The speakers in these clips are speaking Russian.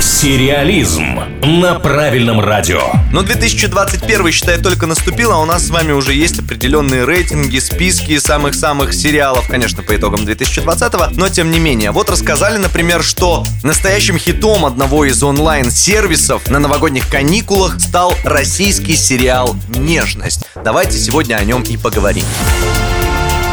Сериализм на правильном радио. Но 2021 считай только наступил, а у нас с вами уже есть определенные рейтинги, списки самых-самых сериалов, конечно, по итогам 2020, но тем не менее. Вот рассказали, например, что настоящим хитом одного из онлайн-сервисов на новогодних каникулах стал российский сериал «Нежность». Давайте сегодня о нем и поговорим.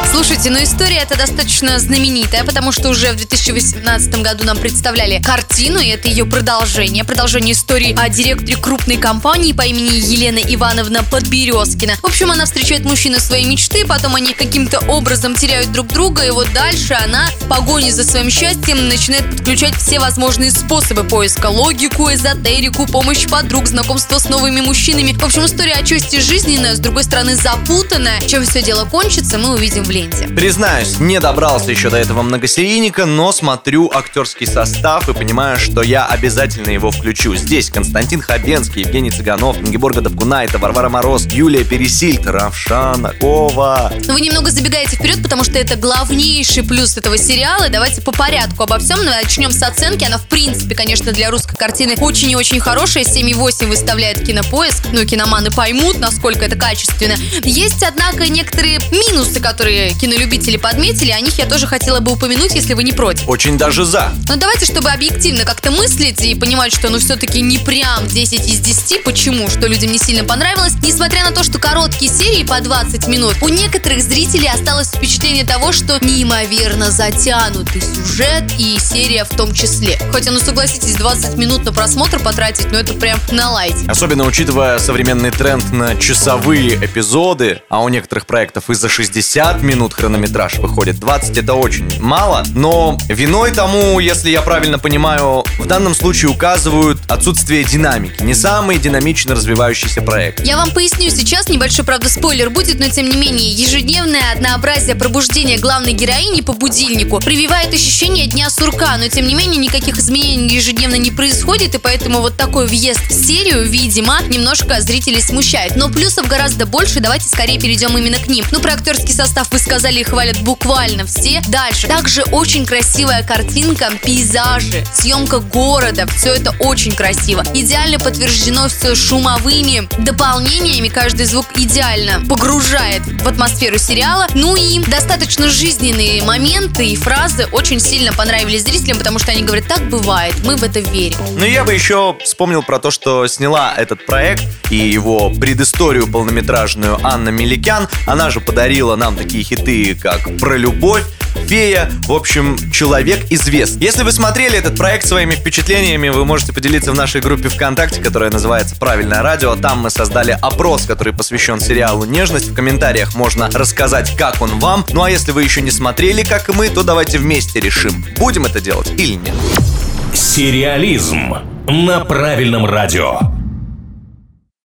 Слушайте, ну история эта достаточно знаменитая, потому что уже в 2018 году нам представляли картину, и это ее продолжение. Продолжение истории о директоре крупной компании по имени Елена Ивановна Подберезкина. В общем, она встречает мужчину своей мечты, потом они каким-то образом теряют друг друга, и вот дальше она в погоне за своим счастьем начинает подключать все возможные способы поиска, логику, эзотерику, помощь подруг, знакомство с новыми мужчинами. В общем, история отчасти жизненная, с другой стороны запутанная. Чем все дело кончится, мы увидим в ленте ленте. Признаюсь, не добрался еще до этого многосерийника, но смотрю актерский состав и понимаю, что я обязательно его включу. Здесь Константин Хабенский, Евгений Цыганов, Ингеборга Давкунайта, Варвара Мороз, Юлия Пересильд, Равшана Кова. Вы немного забегаете вперед, потому что это главнейший плюс этого сериала. Давайте по порядку обо всем. Начнем с оценки. Она, в принципе, конечно, для русской картины очень и очень хорошая. 7,8 выставляет кинопоиск. Ну, киноманы поймут, насколько это качественно. Есть, однако, некоторые минусы, которые кинолюбители подметили, о них я тоже хотела бы упомянуть, если вы не против. Очень даже за. Но давайте, чтобы объективно как-то мыслить и понимать, что ну все-таки не прям 10 из 10. Почему? Что людям не сильно понравилось. Несмотря на то, что короткие серии по 20 минут, у некоторых зрителей осталось впечатление того, что неимоверно затянутый сюжет и серия в том числе. Хотя, ну согласитесь, 20 минут на просмотр потратить, ну это прям на лайте. Особенно учитывая современный тренд на часовые эпизоды, а у некоторых проектов и за 60 минут минут хронометраж выходит. 20 это очень мало, но виной тому, если я правильно понимаю, в данном случае указывают отсутствие динамики. Не самый динамично развивающийся проект. Я вам поясню сейчас, небольшой, правда, спойлер будет, но тем не менее, ежедневное однообразие пробуждения главной героини по будильнику прививает ощущение дня сурка, но тем не менее никаких изменений ежедневно не происходит, и поэтому вот такой въезд в серию, видимо, немножко зрителей смущает. Но плюсов гораздо больше, давайте скорее перейдем именно к ним. Ну, про актерский состав вы сказали хвалят буквально все. Дальше. Также очень красивая картинка, пейзажи, съемка города. Все это очень красиво. Идеально подтверждено все шумовыми дополнениями. Каждый звук идеально погружает в атмосферу сериала. Ну и достаточно жизненные моменты и фразы очень сильно понравились зрителям, потому что они говорят, так бывает, мы в это верим. Ну я бы еще вспомнил про то, что сняла этот проект и его предысторию полнометражную Анна Меликян. Она же подарила нам такие хиты хиты, как «Про любовь», фея, в общем, человек известный. Если вы смотрели этот проект своими впечатлениями, вы можете поделиться в нашей группе ВКонтакте, которая называется «Правильное радио». Там мы создали опрос, который посвящен сериалу «Нежность». В комментариях можно рассказать, как он вам. Ну а если вы еще не смотрели, как и мы, то давайте вместе решим, будем это делать или нет. Сериализм на правильном радио.